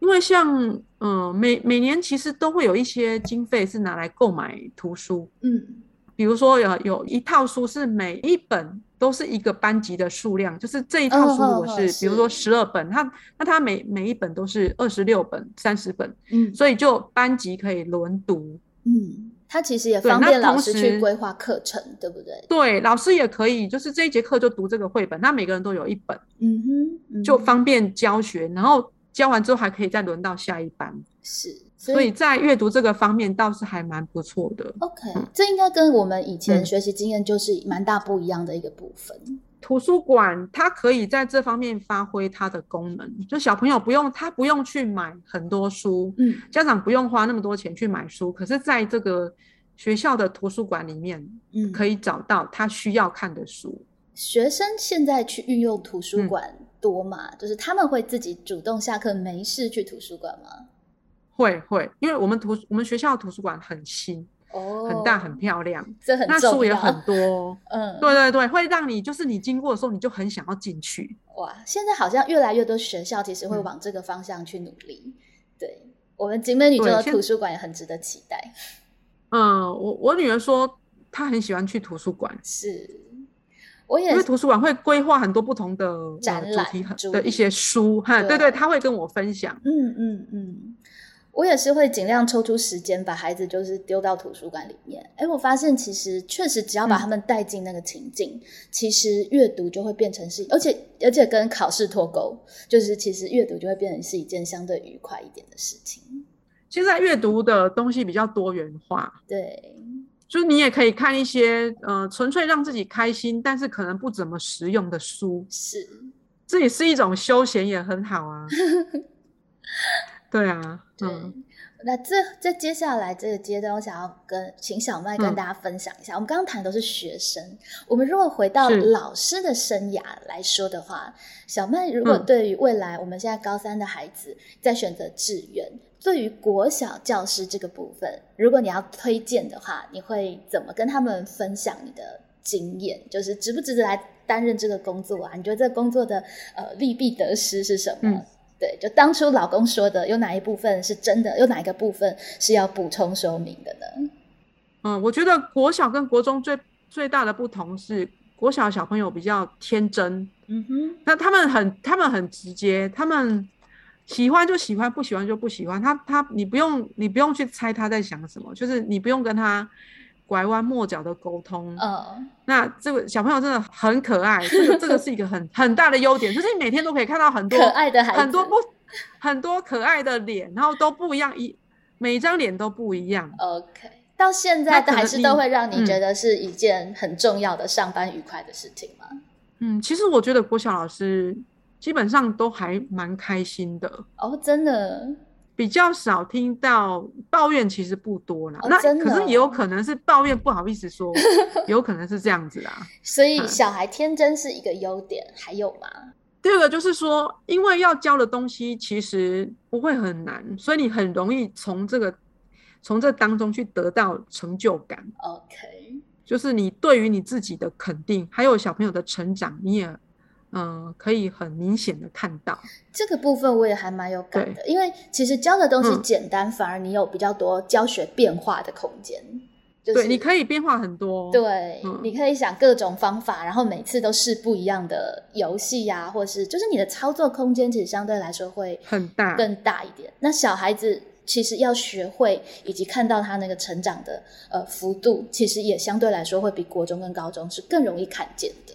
因为像，嗯、每每年其实都会有一些经费是拿来购买图书，嗯。比如说有有一套书是每一本都是一个班级的数量，就是这一套书如果是比如说十二本，它那它每每一本都是二十六本、三十本，嗯。所以就班级可以轮读。嗯，它其实也方便老同师去时规划课程，对不对？对，老师也可以，就是这一节课就读这个绘本，那每个人都有一本，嗯哼，嗯就方便教学。然后教完之后还可以再轮到下一班，是，所以在阅读这个方面倒是还蛮不错的。OK，这应该跟我们以前嗯学习经验就是蛮大不一样的一个部分。图书馆它可以在这方面发挥它的功能，就小朋友不用他不用去买很多书，嗯家长不用花那么多钱去买书，可是在这个学校的图书馆里面嗯，可以找到他需要看的书。学生现在去运用图书嗯馆多吗？就是他们会自己主动下课没事去图书馆吗？会会，因为我们图我们学校的图书馆很新、哦，很大、很漂亮，这很那。书也很多。<laughs> 嗯，对对对，会让你就是你经过的时候，你就很想要进去。哇，现在好像越来越多学校其实会嗯往这个方向去努力。对我们景美女中的图书馆也很值得期待。嗯，我我女儿说她很喜欢去图书馆，是，我也因为图书馆会规划很多不同的呃展览主题的一些书，哈，对对对，她会跟我分享。嗯嗯嗯，我也是会尽量抽出时间把孩子就是丢到图书馆里面。哎，我发现其实确实只要把嗯他们带进那个情境，其实阅读就会变成是，而且而且跟考试脱钩，就是其实阅读就会变成是一件相对愉快一点的事情。现在阅读的东西比较多元化，对，就是你也可以看一些呃纯粹让自己开心，但是可能不怎么实用的书，是，这也是一种休闲，也很好啊。<laughs> 对啊，对。嗯，那这这接下来这个阶段，我想要跟请小麦跟嗯大家分享一下。我们刚刚谈的都是学生，我们如果回到老师的生涯来说的话，小麦如果嗯对于未来我们现在高三的孩子在选择志愿，对于国小教师这个部分，如果你要推荐的话，你会怎么跟他们分享你的经验？就是值不值得来担任这个工作啊？你觉得这个工作的呃利弊得失是什么？嗯对，就当初老公说的，有哪一部分是真的，有哪一个部分是要补充说明的呢？嗯，我觉得国小跟国中最最大的不同是，国小的小朋友比较天真，嗯哼，那他们很他们很直接，他们喜欢就喜欢，不喜欢就不喜欢。他他你不用你不用去猜他在想什么，就是你不用跟他拐弯抹角的沟通。嗯，那这个小朋友真的很可爱，这个这个是一个很很大的优点，就是你每天都可以看到很多可爱的孩子，很多不很多可爱的脸，然后都不一样，一每一张脸都不一样。OK。到现在那可能的还是都会让你你觉得是一件很重要的上班愉快的事情吗？嗯，其实我觉得国小老师基本上都还蛮开心的。哦，真的，比较少听到抱怨，其实不多啦。那可是也有哦可能是抱怨，不好意思说，有可能是这样子啦。<laughs> 所以嗯小孩天真是一个优点，还有吗？第二个就是说，因为要教的东西其实不会很难，所以你很容易从这个从这当中去得到成就感，OK，就是你对于你自己的肯定，还有小朋友的成长，你也嗯、呃可以很明显的看到。这个部分我也还蛮有感的，因为其实教的东西嗯简单，反而你有比较多教学变化的空间。就是、对，你可以变化很多。对，嗯你可以想各种方法，然后每次都试不一样的游戏呀、或是就是你的操作空间其实相对来说会很大。更大一点。那小孩子其实要学会以及看到他那个成长的呃幅度，其实也相对来说会比国中跟高中是更容易看见的。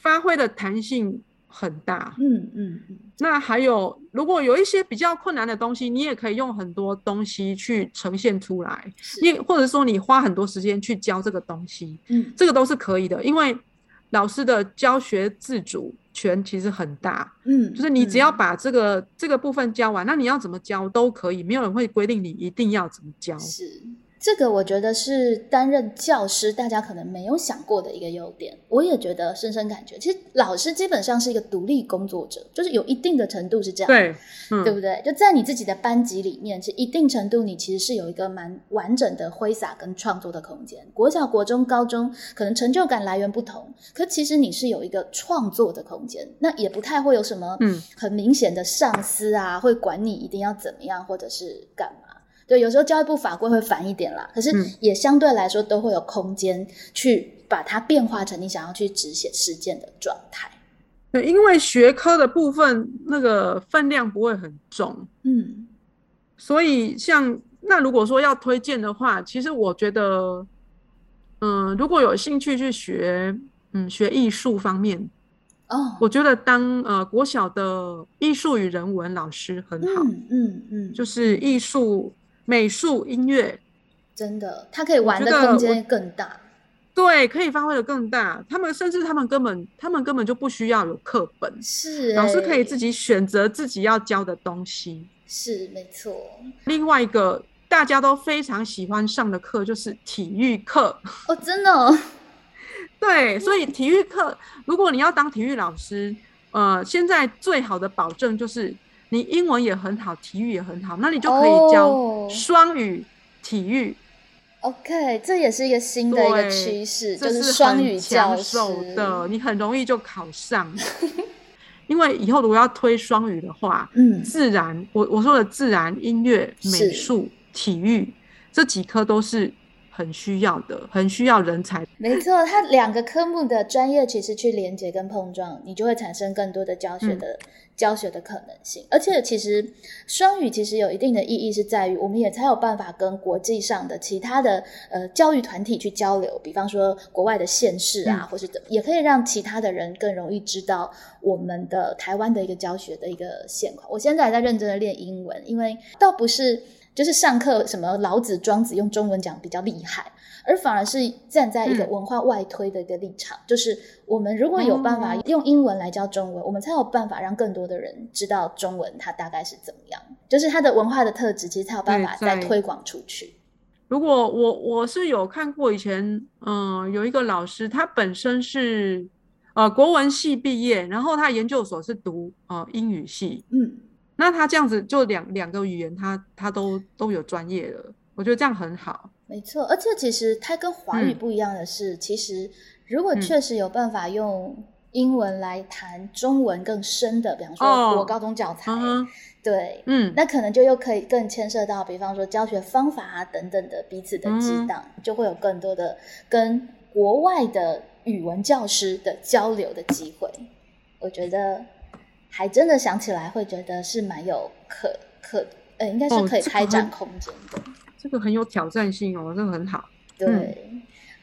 发挥的弹性很大。嗯嗯嗯，那还有，如果有一些比较困难的东西，你也可以用很多东西去呈现出来，是。你或者说你花很多时间去教这个东西，嗯。这个都是可以的，因为老师的教学自主权其实很大，嗯，就是你只要嗯。把这个、这个部分教完，那你要怎么教都可以，没有人会规定你一定要怎么教。是这个，我觉得是担任教师大家可能没有想过的一个优点。我也觉得深深感觉，其实老师基本上是一个独立工作者，就是有一定的程度是这样。对，嗯，对不对？就在你自己的班级里面，其实一定程度你其实是有一个蛮完整的挥洒跟创作的空间。国小、国中、高中可能成就感来源不同，可其实你是有一个创作的空间，那也不太会有什么嗯很明显的上司啊会管你一定要怎么样或者是干嘛。对，有时候教育部法规会烦一点啦，可是也相对来说都会有空间去把它变化成你想要去执行实践的状态。对，因为学科的部分那个分量不会很重，嗯，所以像那如果说要推荐的话，其实我觉得，嗯，如果有兴趣去学，嗯，学艺术方面，哦，我觉得当呃国小的艺术与人文老师很好，嗯嗯，就是艺术、美术、音乐，真的，他可以玩的空间更大。对，可以发挥的更大。他们甚至他们根本他们根本就不需要有课本，是老师可以自己选择自己要教的东西。是没错。另外一个大家都非常喜欢上的课就是体育课。哦，真的。<laughs> 对，所以体育课，如果你要当体育老师，呃，现在最好的保证就是你英文也很好，体育也很好，那你就可以教双语体育。OK，这也是一个新的一个趋势，就是双语教师的，你很容易就考上。<laughs> 因为以后如果要推双语的话，嗯，自然，我我说的自然、音乐、美术、体育这几科都是很需要的，很需要人才。没错，它两个科目的专业其实去连接跟碰撞，你就会产生更多的教学的。教学的可能性，而且其实双语其实有一定的意义，是在于我们也才有办法跟国际上的其他的呃教育团体去交流，比方说国外的县市啊，或是也可以让其他的人更容易知道我们的台湾的一个教学的一个现况。我现在还在认真的练英文，因为倒不是就是上课什么老子、庄子用中文讲比较厉害。而反而是站在一个文化外推的一个立场，就是我们如果有办法用英文来教中文，我们才有办法让更多的人知道中文它大概是怎么样，就是它的文化的特质，其实才有办法再推广出去。如果我我是有看过以前，嗯，有一个老师，他本身是呃国文系毕业，然后他研究所是读呃英语系，嗯，那他这样子就两两个语言，他他都都有专业了，我觉得这样很好。没错，而且其实它跟华语不一样的是，其实如果确实有办法用英文来谈中文更深的，比方说国高中教材，对，嗯，那可能就又可以更牵涉到，比方说教学方法啊等等的彼此的激荡，就会有更多的跟国外的语文教师的交流的机会。我觉得还真的想起来会觉得是蛮有可可，呃，应该是可以开展空间的。这个很有挑战性哦，这个很好。对，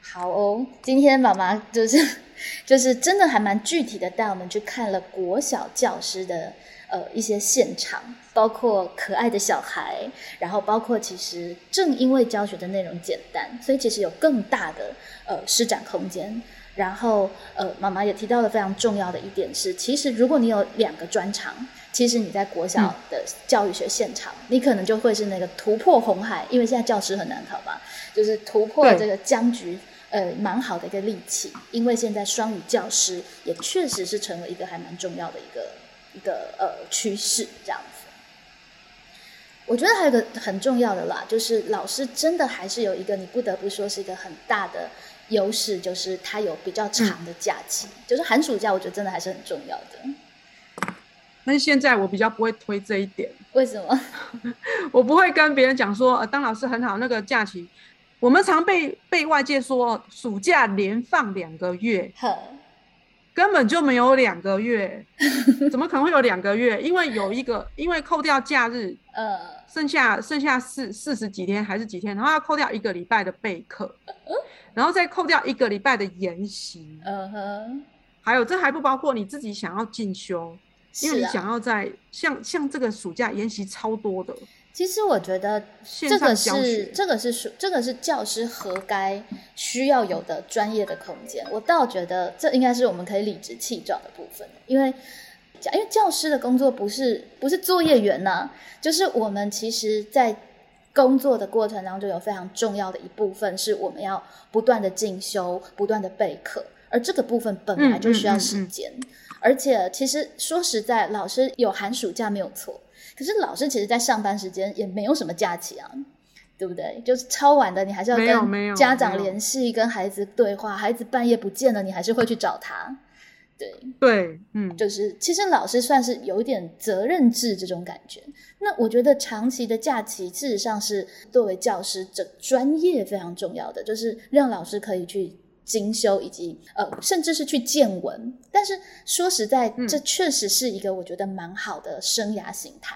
好哦。今天妈妈就是 <laughs> 就是真的还蛮具体的带我们去看了国小教师的呃一些现场，包括可爱的小孩，然后包括其实正因为教学的内容简单，所以其实有更大的呃施展空间。然后呃妈妈也提到了非常重要的一点是，其实如果你有两个专长。其实你在国小的教育学现场，你可能就会是那个突破红海，因为现在教师很难考嘛，就是突破这个僵局，呃，蛮好的一个利器。因为现在双语教师也确实是成为一个还蛮重要的一个一个呃趋势，这样子。我觉得还有一个很重要的啦，就是老师真的还是有一个你不得不说是一个很大的优势，就是他有比较长的假期，就是寒暑假，我觉得真的还是很重要的。但是现在我比较不会推这一点，为什么？<laughs> 我不会跟别人讲说，呃，当老师很好，那个假期，我们常被被外界说暑假连放两个月，根本就没有两个月，<laughs> 怎么可能会有两个月？因为有一个，因为扣掉假日，呃，剩下剩下四四十几天还是几天，然后要扣掉一个礼拜的备课，然后再扣掉一个礼拜的研习，嗯哼，还有这还不包括你自己想要进修。因为你想要在像像这个暑假研习超多的，其实我觉得这个是这个是这个是教师何该需要有的专业的空间。我倒觉得这应该是我们可以理直气壮的部分，因为因为教师的工作不是不是作业员呐，就是我们其实，在工作的过程当中有非常重要的一部分是我们要不断的进修、不断的备课，而这个部分本来就需要时间。而且，其实说实在，老师有寒暑假没有错。可是，老师其实，在上班时间也没有什么假期啊，对不对？就是超晚的，你还是要跟家长联系，跟孩子对话。孩子半夜不见了，你还是会去找他。对对，嗯，就是其实老师算是有一点责任制这种感觉。那我觉得长期的假期，事实上是作为教师这专业非常重要的，就是让老师可以去精修，以及呃，甚至是去见闻。但是说实在，这确实是一个我觉得蛮好的生涯形态。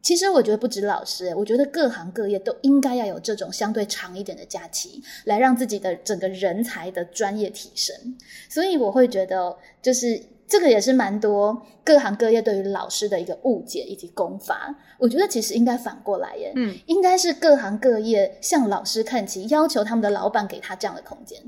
其实我觉得不止老师，我觉得各行各业都应该要有这种相对长一点的假期，来让自己的整个人才的专业提升。所以我会觉得，就是。这个也是蛮多各行各业对于老师的一个误解以及功法。我觉得其实应该反过来耶，嗯，应该是各行各业向老师看齐，要求他们的老板给他这样的空间。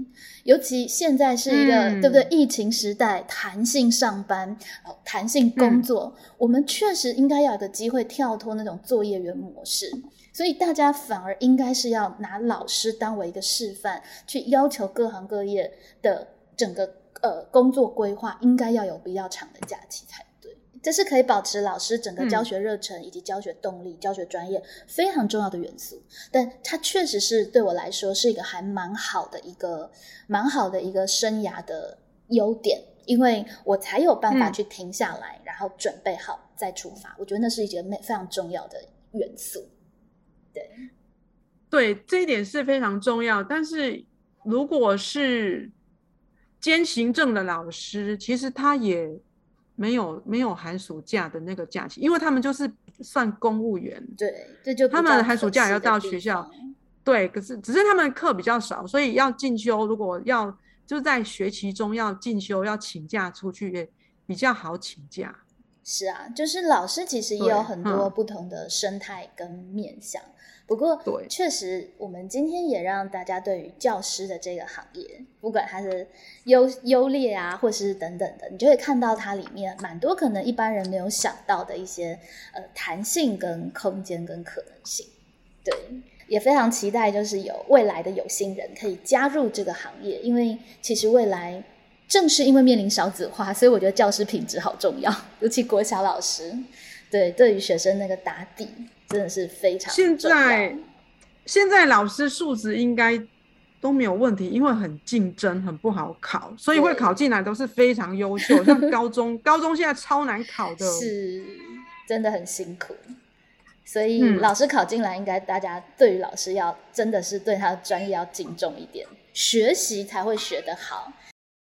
尤其现在是一个对不对？疫情时代，弹性上班、弹性工作，我们确实应该要有个机会跳脱那种作业员模式。所以大家反而应该是要拿老师当为一个示范，去要求各行各业的整个。呃，工作规划应该要有比较长的假期才对，这是可以保持老师整个教学热忱以及教学动力、教学专业非常重要的元素。但它确实是对我来说是一个还蛮好的一个蛮好的一个生涯的优点，因为我才有办法去停下来，然后准备好再出发。我觉得那是一件非常重要的元素。对，对，这一点是非常重要。但是如果是兼行政的老师，其实他也没有没有寒暑假的那个假期，因为他们就是算公务员。对，这就他们寒暑假也要到学校。对，可是只是他们课比较少，所以要进修。如果要就是在学期中要进修，要请假出去也比较好请假。是啊，就是老师其实也有很多不同的生态跟面向。不过，对，确实，我们今天也让大家对于教师的这个行业，不管它是优优劣啊，或是等等的，你就会看到它里面蛮多可能一般人没有想到的一些呃弹性跟空间跟可能性。对，也非常期待，就是有未来的有心人可以加入这个行业，因为其实未来正是因为面临少子化，所以我觉得教师品质好重要，尤其国小老师，对，对于学生那个打底。真的是非常。现在现在老师素质应该都没有问题，因为很竞争，很不好考，所以会考进来都是非常优秀。像高中，高中现在超难考的，是真的很辛苦。所以老师考进来，应该大家对于老师要真的是对他的专业要敬重一点，学习才会学得好。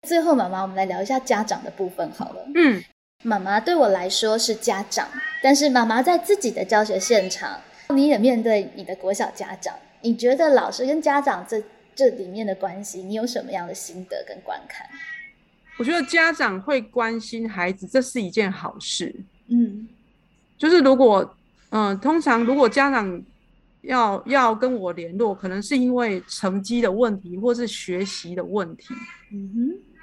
最后，妈妈，我们来聊一下家长的部分好了。嗯。妈妈对我来说是家长，但是妈妈在自己的教学现场，你也面对你的国小家长。你觉得老师跟家长这这里面的关系，你有什么样的心得跟观看？我觉得家长会关心孩子，这是一件好事。嗯，就是如果，嗯，通常如果家长要要跟我联络，可能是因为成绩的问题，或是学习的问题。嗯哼。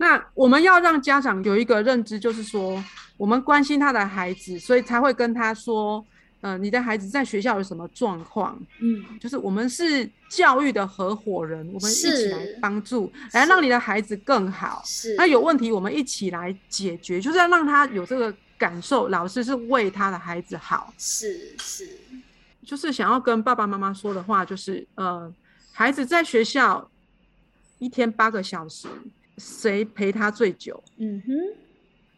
那我们要让家长有一个认知，就是说，我们关心他的孩子，所以才会跟他说，嗯，你的孩子在学校有什么状况？嗯，就是我们是教育的合伙人，我们一起来帮助，来让你的孩子更好。是，那有问题我们一起来解决，就是要让他有这个感受，老师是为他的孩子好。是是，就是想要跟爸爸妈妈说的话，就是，呃，孩子在学校一天八个小时。谁陪他最久？嗯哼，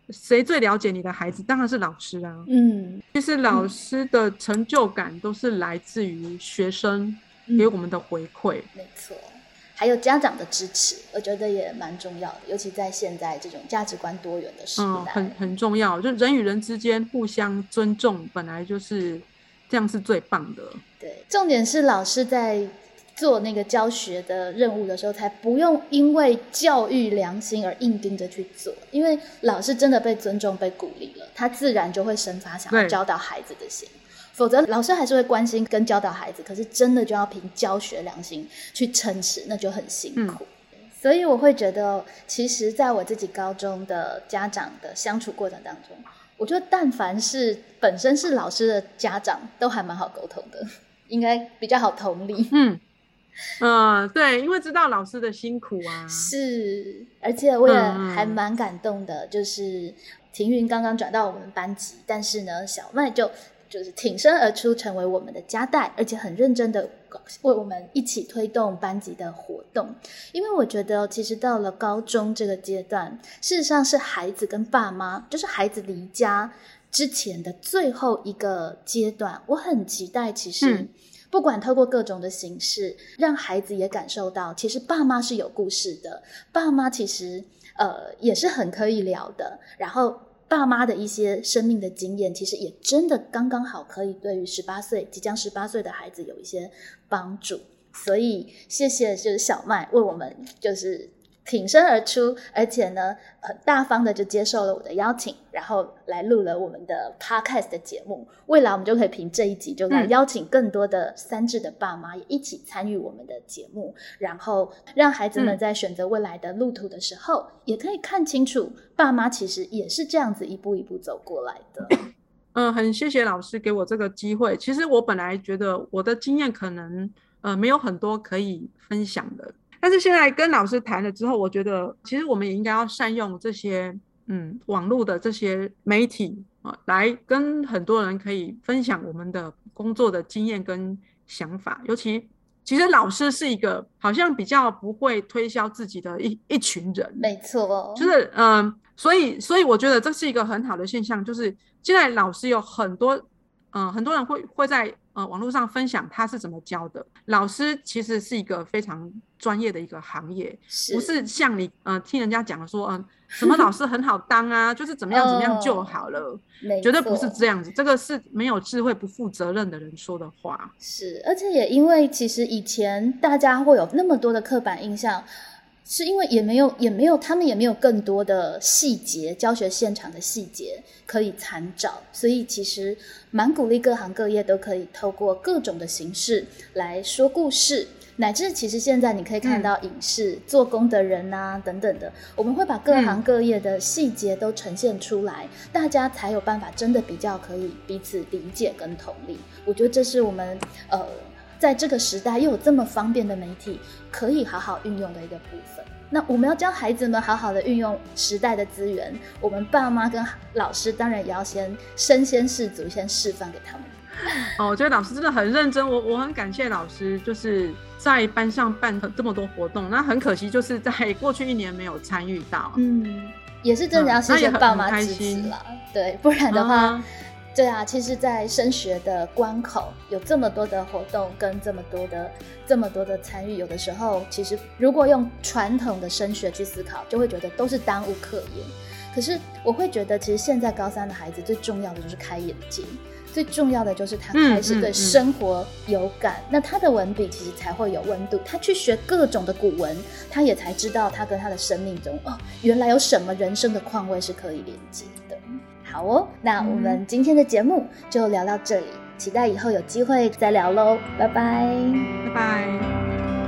谁最了解你的孩子？当然是老师啊。嗯，其实老师的成就感都是来自于学生给我们的回馈。没错，还有家长的支持，我觉得也蛮重要的，尤其在现在这种价值观多元的时代，很很重要。就人与人之间互相尊重，本来就是这样是最棒的。对，重点是老师在。做那个教学的任务的时候，才不用因为教育良心而硬盯着去做。因为老师真的被尊重、被鼓励了，他自然就会生发想要教导孩子的心。否则，老师还是会关心跟教导孩子，可是真的就要凭教学良心去撑持，那就很辛苦。所以，我会觉得，其实在我自己高中的家长的相处过程当中，我觉得但凡是本身是老师的家长，都还蛮好沟通的，应该比较好同理。嗯。嗯，对，因为知道老师的辛苦啊，是，而且我也还蛮感动的，就是庭云刚刚转到我们班级，但是呢，小麦就就是挺身而出，成为我们的家带，而且很认真的为我们一起推动班级的活动。因为我觉得，其实到了高中这个阶段，事实上是孩子跟爸妈，就是孩子离家之前的最后一个阶段。我很期待，其实不管透过各种的形式，让孩子也感受到，其实爸妈是有故事的，爸妈其实呃也是很可以聊的。然后。爸妈的一些生命的经验，其实也真的刚刚好，可以对于十八岁即将十八岁的孩子有一些帮助。所以，谢谢就是小麦为我们就是。挺身而出，而且呢，很大方的就接受了我的邀请，然后来录了我们的 podcast 的节目。未来我们就可以凭这一集，就来邀请更多的三智的爸妈也一起参与我们的节目，然后让孩子们在选择未来的路途的时候，也可以看清楚爸妈其实也是这样子一步一步走过来的。<coughs> 嗯，很谢谢老师给我这个机会。其实我本来觉得我的经验可能呃没有很多可以分享的。但是现在跟老师谈了之后，我觉得其实我们也应该要善用这些嗯网络的这些媒体啊，来跟很多人可以分享我们的工作的经验跟想法。尤其其实老师是一个好像比较不会推销自己的一一群人，没错，就是嗯，所以所以我觉得这是一个很好的现象，就是现在老师有很多嗯很多人会会在。呃，网络上分享他是怎么教的。老师其实是一个非常专业的一个行业，不是像你呃听人家讲说，嗯，什么老师很好当啊，<laughs> 就是怎么样怎么样就好了，绝对不是这样子。这个是没有智慧、不负责任的人说的话。是，而且也因为其实以前大家会有那么多的刻板印象。是因为也没有也没有他们也没有更多的细节教学现场的细节可以参照，所以其实蛮鼓励各行各业都可以透过各种的形式来说故事，乃至其实现在你可以看到影视做工的人啊等等的，我们会把各行各业的细节都呈现出来，大家才有办法真的比较可以彼此理解跟同理。我觉得这是我们呃。在这个时代，又有这么方便的媒体，可以好好运用的一个部分。那我们要教孩子们好好的运用时代的资源，我们爸妈跟老师当然也要先身先士卒，先示范给他们。哦，我觉得老师真的很认真，我我很感谢老师，就是在班上办这么多活动。那很可惜，就是在过去一年没有参与到。嗯，也是真的要谢谢爸妈支持了，对，不然的话。对啊，其实，在升学的关口有这么多的活动，跟这么多的、这么多的参与，有的时候，其实如果用传统的升学去思考，就会觉得都是耽误课业。可是，我会觉得，其实现在高三的孩子最重要的就是开眼界，最重要的就是他开始对生活有感，那他的文笔其实才会有温度。他去学各种的古文，他也才知道他跟他的生命中哦，原来有什么人生的况味是可以连接的。好哦，那我们今天的节目就聊到这里，期待以后有机会再聊喽，拜拜，拜拜。